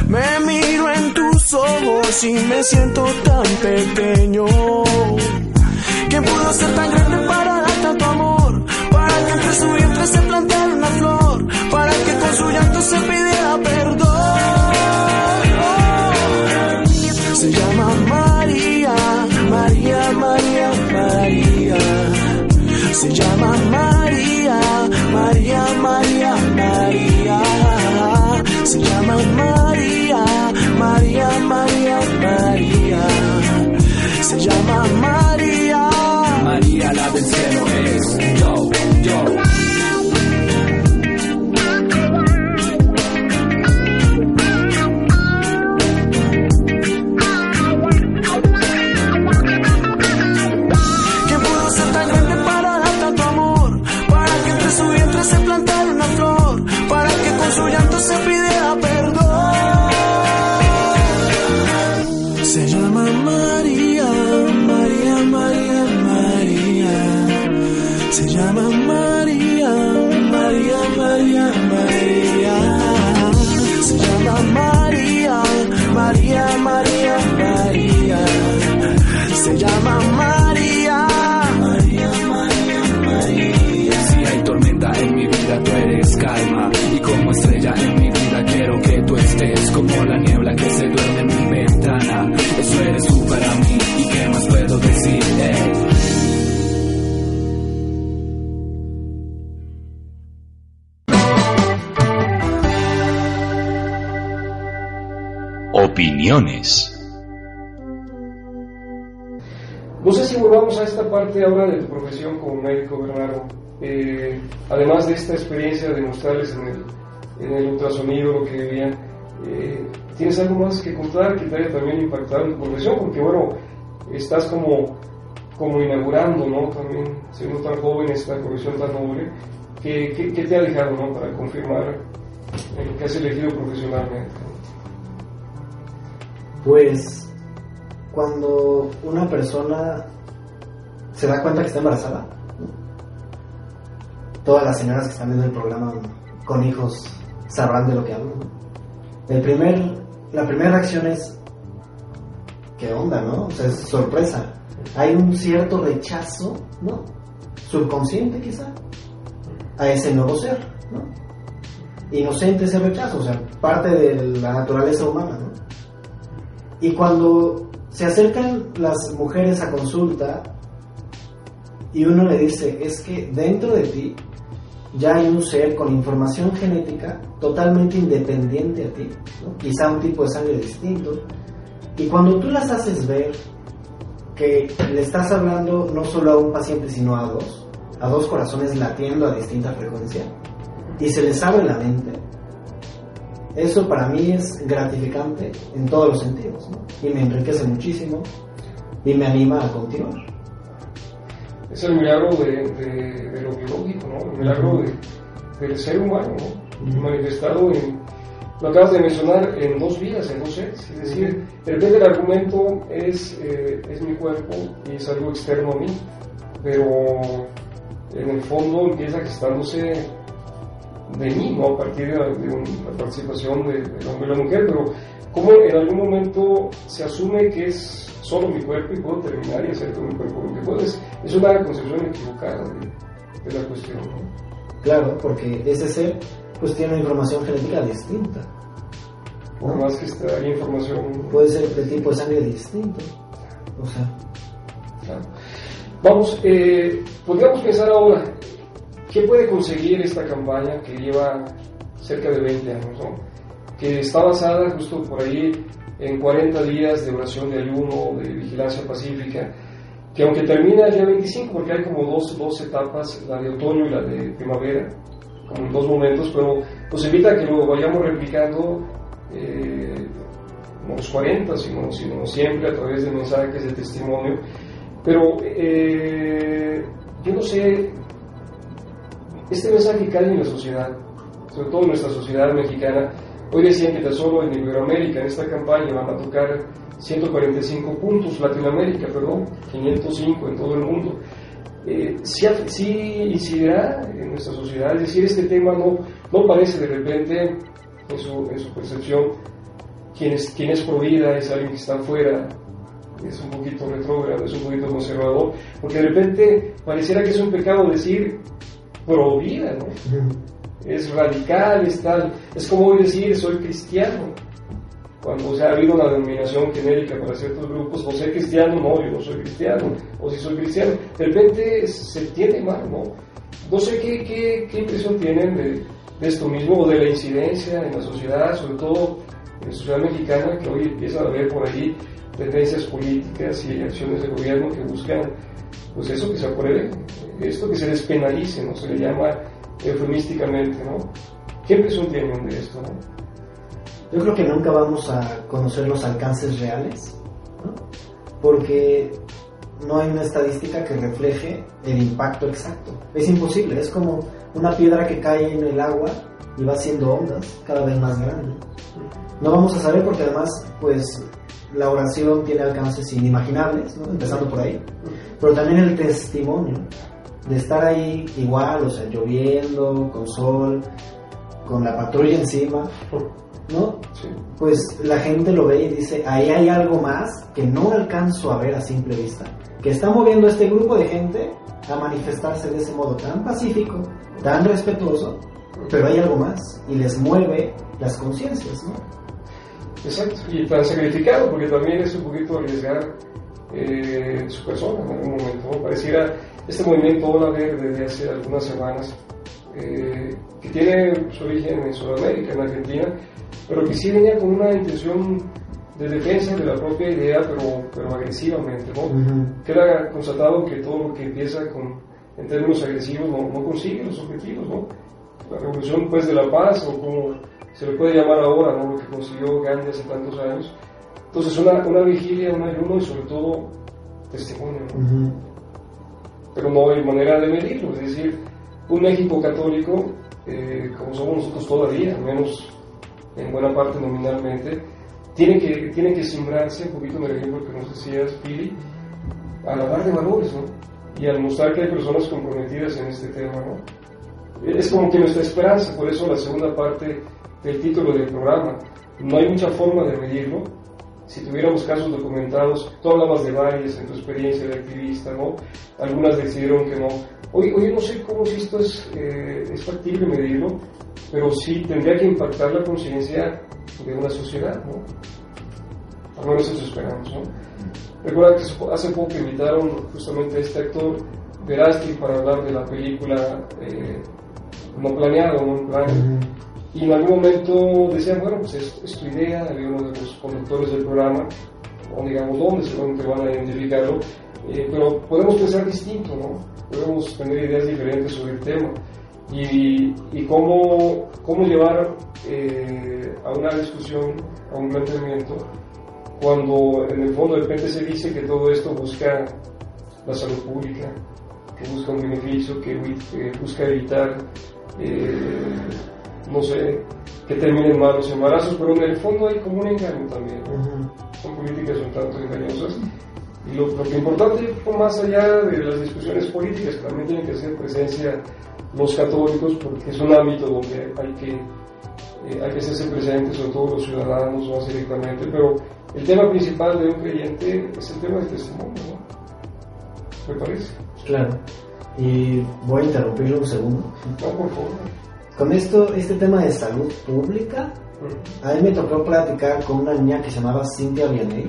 Me miro en tus ojos y me siento tan pequeño. ¿Quién pudo ser tan grande para dar tanto amor? Para que entre su vientre se plantara una flor, para que con su llanto se pidiera perdón. Se llama María, María, María, María. Se llama María, María, María, María. Se llama María. María la del cielo como la niebla que se duerme en mi ventana. Eso eres tú para mí. ¿Y qué más puedo decir? Eh. Opiniones. No sé si volvamos a esta parte ahora de tu profesión como médico, Bernardo. Eh, además de esta experiencia de mostrarles en el, en el ultrasonido lo que vivían, eh, ¿tienes algo más que contar que te haya también impactado en tu profesión? Porque, bueno, estás como, como inaugurando, ¿no? También siendo tan joven esta profesión tan noble. ¿Qué, qué, te ha dejado, ¿no? Para confirmar lo que has elegido profesionalmente. Pues cuando una persona se da cuenta que está embarazada, todas las señoras que están viendo el programa con hijos sabrán de lo que hablo. El primer, la primera reacción es, ¿qué onda, no? O sea, es sorpresa. Hay un cierto rechazo, ¿no? Subconsciente quizá, a ese nuevo ser, ¿no? Inocente ese rechazo, o sea, parte de la naturaleza humana, ¿no? Y cuando se acercan las mujeres a consulta y uno le dice, es que dentro de ti ya hay un ser con información genética totalmente independiente a ti, ¿no? quizá un tipo de sangre distinto, y cuando tú las haces ver que le estás hablando no solo a un paciente, sino a dos, a dos corazones latiendo a distinta frecuencia, y se les abre la mente, eso para mí es gratificante en todos los sentidos, ¿no? y me enriquece muchísimo y me anima a continuar. Es el milagro de, de- de lo biológico, ¿no? el milagro de- del ser humano, ¿no? manifestado en, lo acabas de mencionar, en dos vidas, en dos seres. Es decir, de repente el argumento es, eh, es mi cuerpo y es algo externo a mí, pero en el fondo empieza gestándose de mí, ¿no? a partir de, de un- la participación de- del hombre y la mujer, pero como en algún momento se asume que es solo mi cuerpo y puedo terminar y hacer con mi cuerpo lo que puedo. Es, es una concepción equivocada de, de la cuestión. ¿no? Claro, porque ese ser pues tiene una información genética distinta. Por más que está ahí información. Puede ser de tipo de sangre distinto. O sea, Claro. Vamos, eh, podríamos pensar ahora, ¿qué puede conseguir esta campaña que lleva cerca de 20 años? ¿no? Está basada justo por ahí en 40 días de oración de ayuno, de vigilancia pacífica, que aunque termina el día 25, porque hay como dos, dos etapas, la de otoño y la de primavera, como en dos momentos, pero nos invita que lo vayamos replicando eh, no los 40, sino, sino siempre a través de mensajes de testimonio. Pero eh, yo no sé, este mensaje cae en la sociedad, sobre todo en nuestra sociedad mexicana. Hoy decían que tan solo en Iberoamérica, en esta campaña, van a tocar 145 puntos, Latinoamérica, perdón, 505 en todo el mundo. eh, sí, sí, incidirá en nuestra sociedad. Decir, este tema no, no parece de repente, en su, en su percepción, quien es, quien es pro vida es alguien que está afuera, es un poquito retrógrado, es un poquito conservador, porque de repente pareciera que es un pecado decir pro vida, ¿no? Es radical, es tal, es como hoy decir soy cristiano cuando o sea, ha habido una denominación genérica para ciertos grupos, o ser cristiano, no, yo no soy cristiano, o si soy cristiano, de repente se tiene mal, ¿no? No sé qué, qué, qué impresión tienen de, de, esto mismo, o de la incidencia en la sociedad, sobre todo en la sociedad mexicana, que hoy empieza a haber por allí tendencias políticas y acciones de gobierno que buscan, pues eso que se apruebe, esto que se despenalice, ¿no? Se le llama eufemísticamente, ¿no? ¿Qué impresión tienen de esto? Yo creo que nunca vamos a conocer los alcances reales, ¿no? porque no hay una estadística que refleje el impacto exacto. Es imposible, es como una piedra que cae en el agua y va haciendo ondas cada vez más grandes. No vamos a saber porque además, pues, la oración tiene alcances inimaginables, ¿no? empezando por ahí, pero también el testimonio de estar ahí igual, o sea, lloviendo, con sol, con la patrulla encima, ¿no? Pues la gente lo ve y dice, ahí hay algo más que no alcanzo a ver a simple vista, que está moviendo a este grupo de gente a manifestarse de ese modo tan pacífico, tan respetuoso, pero hay algo más y les mueve las conciencias, ¿no? Exacto, y tan sacrificado, porque también es un poquito arriesgar eh, su persona en algún momento. Pareciera este movimiento Ola Verde desde hace algunas semanas, eh, que tiene su origen en Sudamérica, en Argentina, pero que sí venía con una intención de defensa de la propia idea, pero, pero agresivamente, ¿no? Que era constatado que todo lo que empieza con, en términos agresivos no, no, consigue los objetivos, ¿no? La revolución, pues, de la paz, o como se le puede llamar ahora, ¿no? Lo que consiguió Gandhi hace tantos años. Entonces, una, una vigilia, un ayuno y sobre todo testimonio, ¿no? Pero no hay manera de medirlo, es decir, un México católico, eh, como somos nosotros todavía, al menos en buena parte nominalmente, tiene que, tiene que simbrarse, un poquito en el ejemplo que nos decías, Pili, a la par de valores, ¿no? Y al mostrar que hay personas comprometidas en este tema, ¿no? Es como que nuestra esperanza, por eso la segunda parte del título del programa, no hay mucha forma de medirlo. Si tuviéramos casos documentados, tú hablabas de varias en tu experiencia de activista, ¿no? Algunas decidieron que no. Hoy, hoy no sé cómo si esto es, eh, es factible medirlo, pero sí tendría que impactar la conciencia de una sociedad, ¿no? Al menos eso esperamos, ¿no? Recuerda que hace poco invitaron justamente a este actor Verasti para hablar de la película eh, No Planeado, No Plan. Y en algún momento decían, bueno, pues es, tu idea, había uno de los conductores del programa, o digamos dónde, seguramente van a identificarlo, eh, pero podemos pensar distinto, ¿no? Podemos tener ideas diferentes sobre el tema y, cómo, cómo llevar eh, a una discusión, a un planteamiento, cuando en el fondo de repente se dice que todo esto busca la salud pública, que busca un beneficio, que, busca evitar, eh, no sé, que terminen mal los embarazos, pero en el fondo hay como un engaño también. Son políticas un tanto engañosas. Y lo, lo que importante, más allá de las discusiones políticas, también tiene que ser presencia los católicos, porque es un ámbito donde hay que, eh, hay que hacerse presentes, sobre todo los ciudadanos más directamente, pero el tema principal de un creyente es el tema del testimonio, ¿no? ¿Me parece? Claro. Y voy a interrumpirlo un segundo. No, por favor. Con esto, este tema de salud pública, a mí me tocó platicar con una niña que se llamaba Cintia Vianney,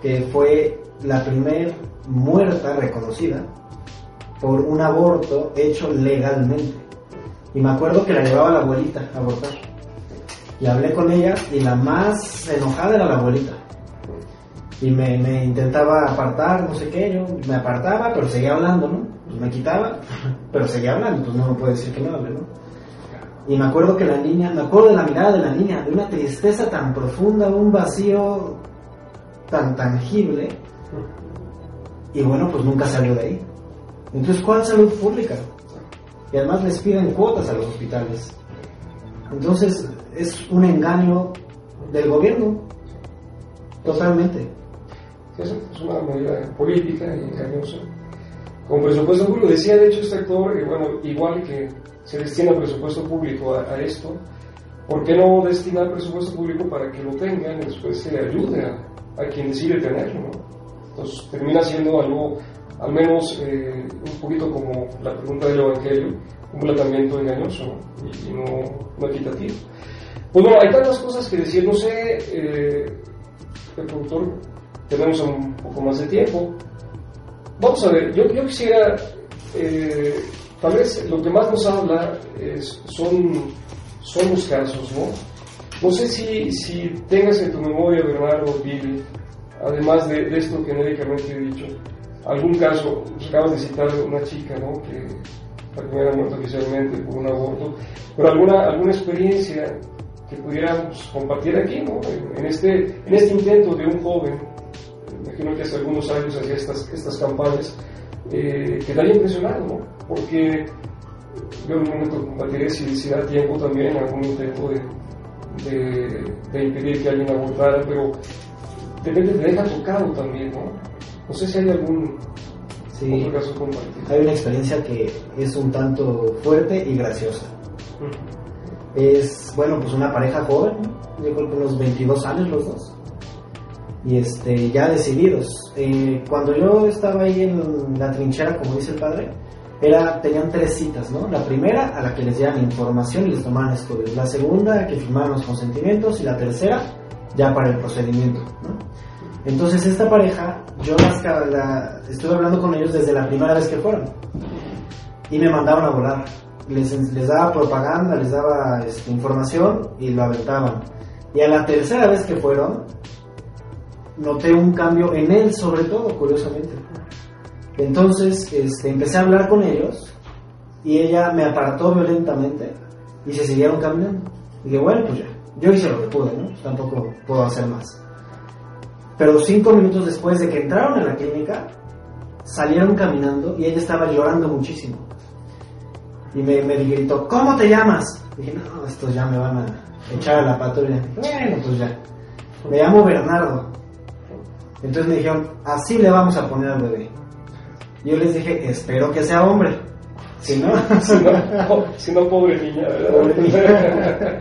que fue la primer muerta reconocida por un aborto hecho legalmente. Y me acuerdo que la llevaba la abuelita a abortar. Y hablé con ella y la más enojada era la abuelita. Y me, intentaba apartar, no sé qué, yo me apartaba, pero seguía hablando, ¿no? Pues me quitaba, pero seguía hablando, pues no me puede decir que no hable, ¿no? Y me acuerdo que la niña, me acuerdo de la mirada de la niña, de una tristeza tan profunda, un vacío tan tangible. Y bueno, pues nunca salió de ahí. Entonces, ¿cuál salud pública? Y además les piden cuotas a los hospitales. Entonces, es un engaño del gobierno, totalmente. es una medida política y engañosa. con presupuesto público. Decía de hecho este actor, eh, bueno, igual que se destina presupuesto público a, esto, ¿por qué no destinar presupuesto público para que lo tengan y después se ayude a, quien decide tenerlo? ¿no? Entonces termina siendo algo, al menos eh, un poquito como la pregunta del Evangelio, un tratamiento engañoso y, no, no, equitativo. Pues bueno, hay tantas cosas que decir, no sé, eh, el productor, tenemos un poco más de tiempo. Vamos a ver, yo, yo quisiera, eh, tal vez lo que más nos habla es, son, son los casos, ¿no? No sé si, si tengas en tu memoria, Bernardo, Billy, además de, de esto que médicamente he dicho, algún caso, pues acabas de citar una chica, ¿no? Que, la primera muerte oficialmente por un aborto, pero alguna, alguna experiencia que pudiéramos compartir aquí, ¿no? En, este, en este intento de un joven, imagino que hace algunos años hacía estas, estas campañas, eh, que daría impresionado, ¿no? Porque yo en un momento compartiré si, si da tiempo también algún intento de, de, de, impedir que alguien abortara, pero de repente te deja tocado también, ¿no? No sé si hay algún hay una experiencia que es un tanto fuerte y graciosa. Es, bueno, pues una pareja joven, yo creo que unos 22 años los dos. Y este, ya decididos. Eh, cuando yo estaba ahí en la trinchera, como dice el padre, era, tenían tres citas, ¿no? La primera, a la que les dieran información y les tomaban estudios. La segunda, que firmaban los consentimientos. Y la tercera, ya para el procedimiento, ¿no? Entonces esta pareja, yo la, estuve hablando con ellos desde la primera vez que fueron. Y me mandaban a volar. Les, les daba propaganda, les daba este, información y lo aventaban. Y a la tercera vez que fueron, noté un cambio en él sobre todo, curiosamente. Entonces este, empecé a hablar con ellos y ella me apartó violentamente y se siguieron caminando. Y dije, bueno, pues ya, yo hice lo que pude, ¿no? Tampoco puedo hacer más. Pero cinco minutos después de que entraron a la clínica, salieron caminando y ella estaba llorando muchísimo. Y me, me gritó, ¿cómo te llamas? dije, no, estos ya me van a echar a la patrulla. Bueno, pues ya. Me llamo Bernardo. Entonces me dijeron, así le vamos a poner al bebé. Yo les dije, espero que sea hombre. Si no, si no, pobre niña,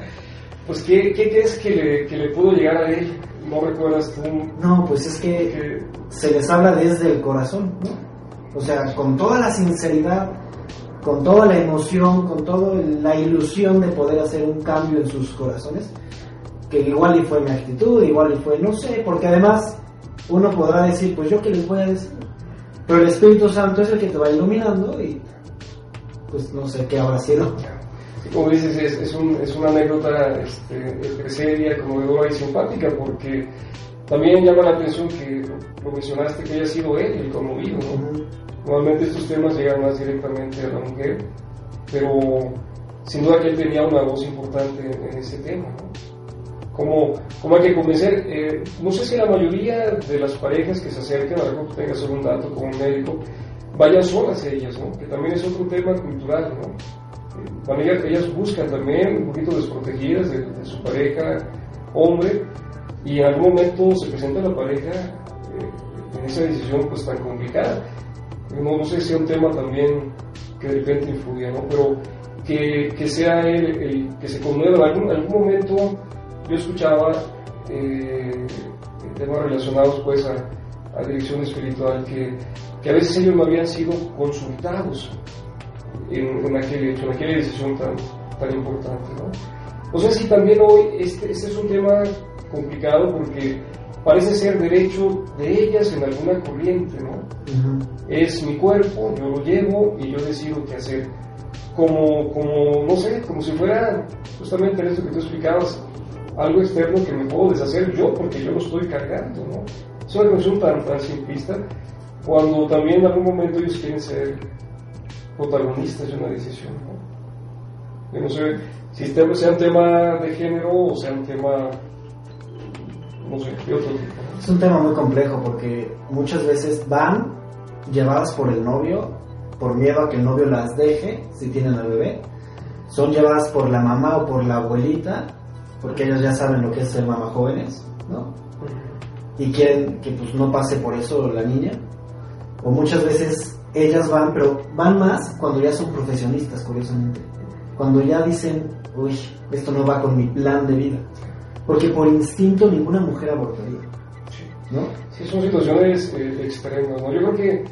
pues, ¿qué, ¿qué, crees que le, que le pudo llegar a él? no recuerdas tú. No, pues es que, se les habla desde el corazón, ¿no? O sea, con toda la sinceridad, con toda la emoción, con toda la ilusión de poder hacer un cambio en sus corazones, que igual y fue mi actitud, igual y fue, no sé, porque además uno podrá decir, pues yo qué les voy a decir. Pero el Espíritu Santo es el que te va iluminando y pues no sé qué habrá sido como dices, es, es, un, es una anécdota este, seria, conmovedora y simpática, porque también llama la atención que lo mencionaste que haya sido él el conmovido. ¿no? Normalmente estos temas llegan más directamente a la mujer, pero sin duda que él tenía una voz importante en, ese tema. ¿no? ¿Cómo, ¿Cómo, hay que convencer? Eh, no sé si la mayoría de las parejas que se acercan, a lo que tengas algún dato como un médico, vayan solas ellas, ¿no? que también es otro tema cultural. ¿no? Bueno, ellas, buscan también un poquito desprotegidas de, su pareja hombre y en algún momento se presenta la pareja eh, en esa decisión pues tan complicada. No, no sé si es un tema también que de repente influye, ¿no? Pero que, que sea el, que se conmueva. En algún, algún momento yo escuchaba eh, temas relacionados pues a, a dirección espiritual que, que a veces ellos no habían sido consultados en, aquel hecho, en aquella decisión tan, tan importante. ¿no? no sé si también hoy este, este es un tema complicado porque parece ser derecho de ellas en alguna corriente, ¿no? Es mi cuerpo, yo lo llevo y yo decido qué hacer. Como, como, no sé, como si fuera justamente esto que tú explicabas, algo externo que me puedo deshacer yo porque yo lo estoy cargando, ¿no? Es una cuestión tan, tan simplista, cuando también en algún momento ellos quieren ser protagonistas de una decisión. ¿no? Yo no sé si este sea un tema de género o sea un tema, no sé, de otro tipo. Es un tema muy complejo porque muchas veces van llevadas por el novio, por miedo a que el novio las deje si tienen al bebé. Son llevadas por la mamá o por la abuelita, porque ellos ya saben lo que es ser mamá jóvenes, ¿no? Y quieren que pues no pase por eso la niña. O muchas veces ellas van, pero van más cuando ya son profesionistas, curiosamente. Cuando ya dicen, uy, esto no va con mi plan de vida. Porque por instinto ninguna mujer abortaría. ¿No? Sí, son situaciones eh, extremas, ¿no? Yo creo que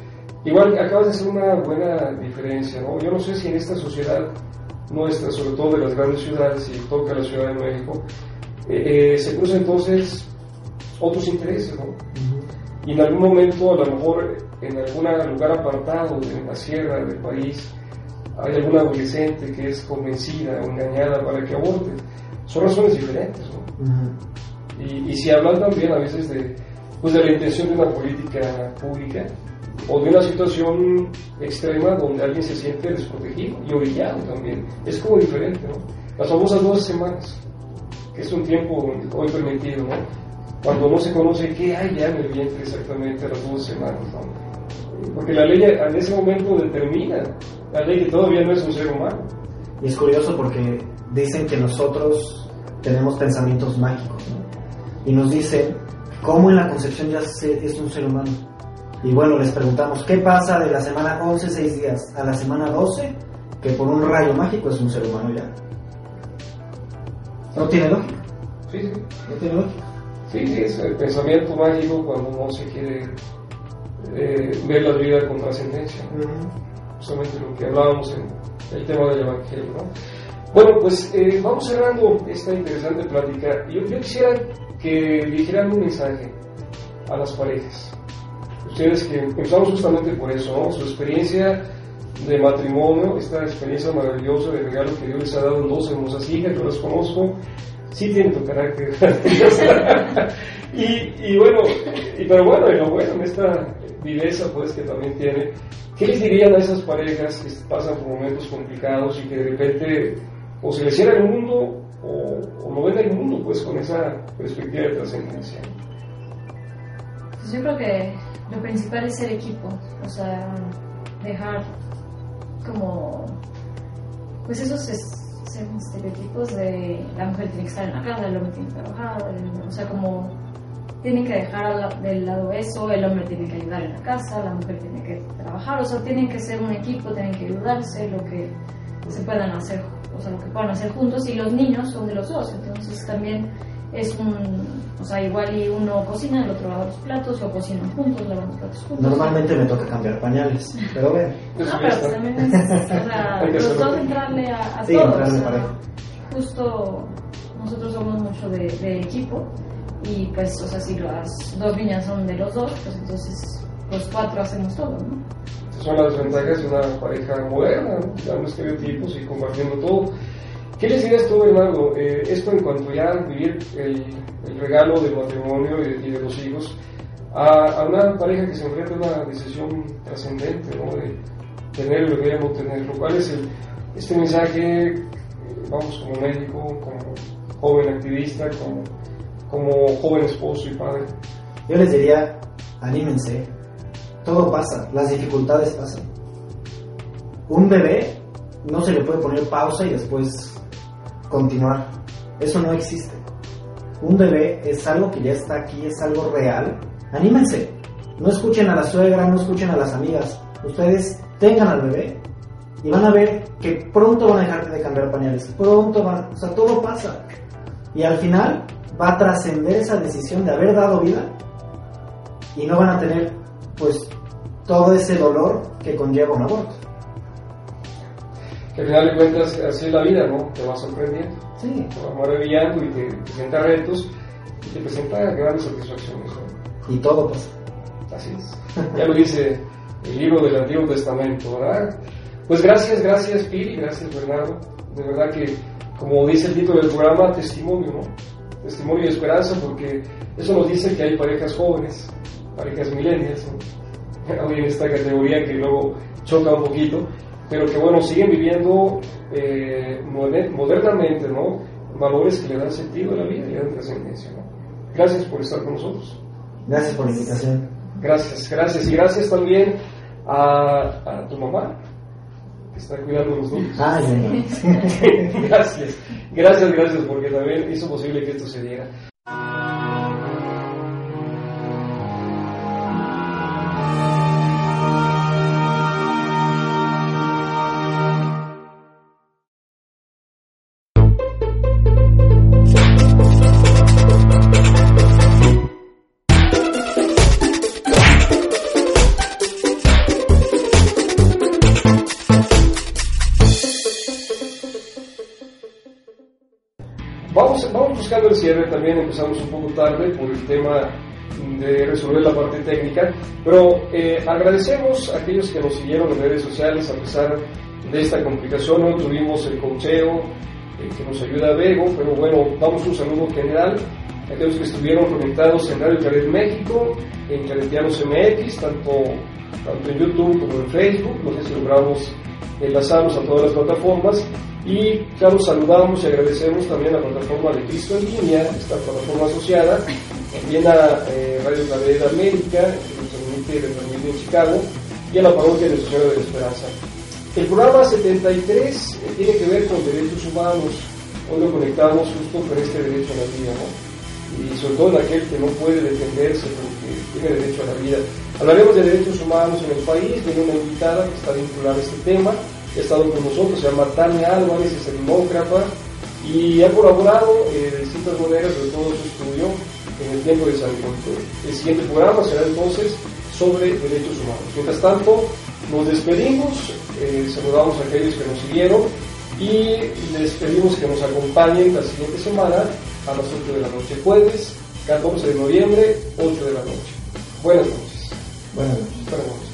igual acabas de hacer una buena diferencia, ¿no? Yo no sé si en esta sociedad nuestra, sobre todo de las grandes ciudades, y toca la Ciudad de México, eh, eh, se cruzan entonces otros intereses, ¿no? Y en algún momento, a lo mejor en algún lugar apartado de la sierra del país, hay alguna adolescente que es convencida o engañada para que aborte. Son razones diferentes, ¿no? y, y, si hablan también a veces de, pues de la intención de una política pública o de una situación extrema donde alguien se siente desprotegido y orillado también. Es como diferente, ¿no? Las famosas dos semanas, que es un tiempo hoy permitido, ¿no? Cuando no se conoce qué hay ya en el vientre exactamente a las dos semanas, ¿no? Porque la ley en ese momento determina la ley que todavía no es un ser humano. Y es curioso porque dicen que nosotros tenemos pensamientos mágicos, ¿no? Y nos dicen cómo en la concepción ya es un ser humano. Y bueno, les preguntamos, ¿qué pasa de la semana 11, 6 días, a la semana 12, que por un rayo mágico es un ser humano ya? ¿No tiene lógica? Sí, sí. ¿No tiene lógica? Sí, sí, es el pensamiento mágico cuando uno se quiere eh, ver la vida con trascendencia. Justamente lo que hablábamos en el tema del Evangelio. ¿no? Bueno, pues eh, vamos cerrando esta interesante plática. Yo, yo quisiera que dijeran un mensaje a las parejas ustedes que empezamos justamente por eso, ¿no? Su experiencia de matrimonio, esta experiencia maravillosa de regalo que Dios les ha dado dos hermosas hijas, yo las conozco, sí tienen tu carácter. y, bueno, pero bueno, y lo bueno, en esta viveza pues que también tiene, ¿qué les dirían a esas parejas que pasan por momentos complicados y que de repente o se les cierra el mundo o, o no ven el mundo pues con esa perspectiva de trascendencia? Pues yo creo que lo principal es ser equipo, o sea, dejar como, pues esos estereotipos de la mujer tiene que estar en la casa, el hombre tiene que trabajar, o sea, como tienen que dejar del lado eso, el hombre tiene que ayudar en la casa, la mujer tiene que trabajar, o sea, tienen que ser un equipo, tienen que ayudarse, lo que se puedan hacer, o sea, lo que puedan hacer juntos, y los niños son de los dos, entonces también es un, o sea, igual y uno cocina, el otro lava los platos, o cocinan juntos, lavan los platos juntos. Normalmente me toca cambiar pañales, pero bueno. No, pero pues también es, o sea, los dos entrarle a, a sí, todos. entrarle o sea, justo nosotros somos mucho de, de equipo y pues, o sea, si las dos niñas son de los dos, pues entonces los cuatro hacemos todo, ¿no? Esas son las ventajas de una pareja moderna, ¿no? dando estereotipos y compartiendo todo. ¿Qué les dirías tú, Bernardo? Eh, esto en cuanto ya vivir el, el regalo del matrimonio y de, y de los hijos a, a, una pareja que se enfrenta a una decisión trascendente, ¿no? De tener el bebé o no tenerlo. ¿Cuál es el, este mensaje, vamos, como médico, como joven activista, como, como joven esposo y padre? Yo les diría, anímense, todo pasa, las dificultades pasan. Un bebé no se le puede poner pausa y después continuar. Eso no existe. Un bebé es algo que ya está aquí, es algo real. Anímense. No escuchen a la suegra, no escuchen a las amigas. Ustedes tengan al bebé y van a ver que pronto van a dejar de cambiar pañales. Pronto van, o sea, todo pasa. Y al final va a trascender esa decisión de haber dado vida y no van a tener, pues, todo ese dolor que conlleva un aborto al final de cuentas así es la vida, ¿no? Te va sorprendiendo, sí. te va maravillando y te presenta retos y te presenta grandes satisfacciones. ¿no? Y todo pasa. Así es. Ya lo dice el libro del Antiguo Testamento, ¿verdad? Pues gracias, gracias Piri, gracias Bernardo. De verdad que, como dice el título del programa, testimonio, ¿no? Testimonio y esperanza, porque eso nos dice que hay parejas jóvenes, parejas millennials, ¿no? Hoy en esta categoría que luego choca un poquito, pero que bueno, siguen viviendo eh, modernamente, ¿no? Valores que le dan sentido a la vida y le dan trascendencia, ¿no? Gracias por estar con nosotros. Gracias por la invitación. Gracias, gracias. Y gracias también a, a tu mamá, que está cuidando los niños. Ah, ya. gracias, gracias, gracias, porque también hizo posible que esto se diera. También empezamos un poco tarde por el tema de resolver la parte técnica, pero eh, agradecemos a aquellos que nos siguieron en redes sociales a pesar de esta complicación. Hoy tuvimos el cocheo eh, que nos ayuda a Bego, pero bueno, damos un saludo general a aquellos que estuvieron conectados en Radio Caret México, en Caretianos MX, tanto, tanto en YouTube como en Facebook, sé si logramos enlazarnos a todas las plataformas. Y claro, saludamos y agradecemos también a la plataforma de Cristo en línea, esta plataforma asociada, también a eh, Radio de América, que nos permite retransmitir en Chicago, y a la parroquia de Señora de la Esperanza. El programa 73 eh, tiene que ver con derechos humanos. Hoy lo conectamos justo con este derecho a la vida, ¿no? Y sobre todo en aquel que no puede defenderse porque tiene derecho a la vida. Hablaremos de derechos humanos en el país, tiene una invitada que está vinculada a este tema ha estado con nosotros, se llama Tania Álvarez, es demócrata y ha colaborado eh, de distintas maneras de todo su estudio en el tiempo de San Juan. El siguiente programa será entonces sobre derechos humanos. Mientras tanto, nos despedimos, eh, saludamos a aquellos que nos siguieron y les pedimos que nos acompañen la siguiente semana a las 8 de la noche, jueves 14 de noviembre, 8 de la noche. Buenas noches. Buenas noches. Buenas noches.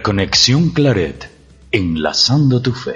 Conexión Claret, enlazando tu fe.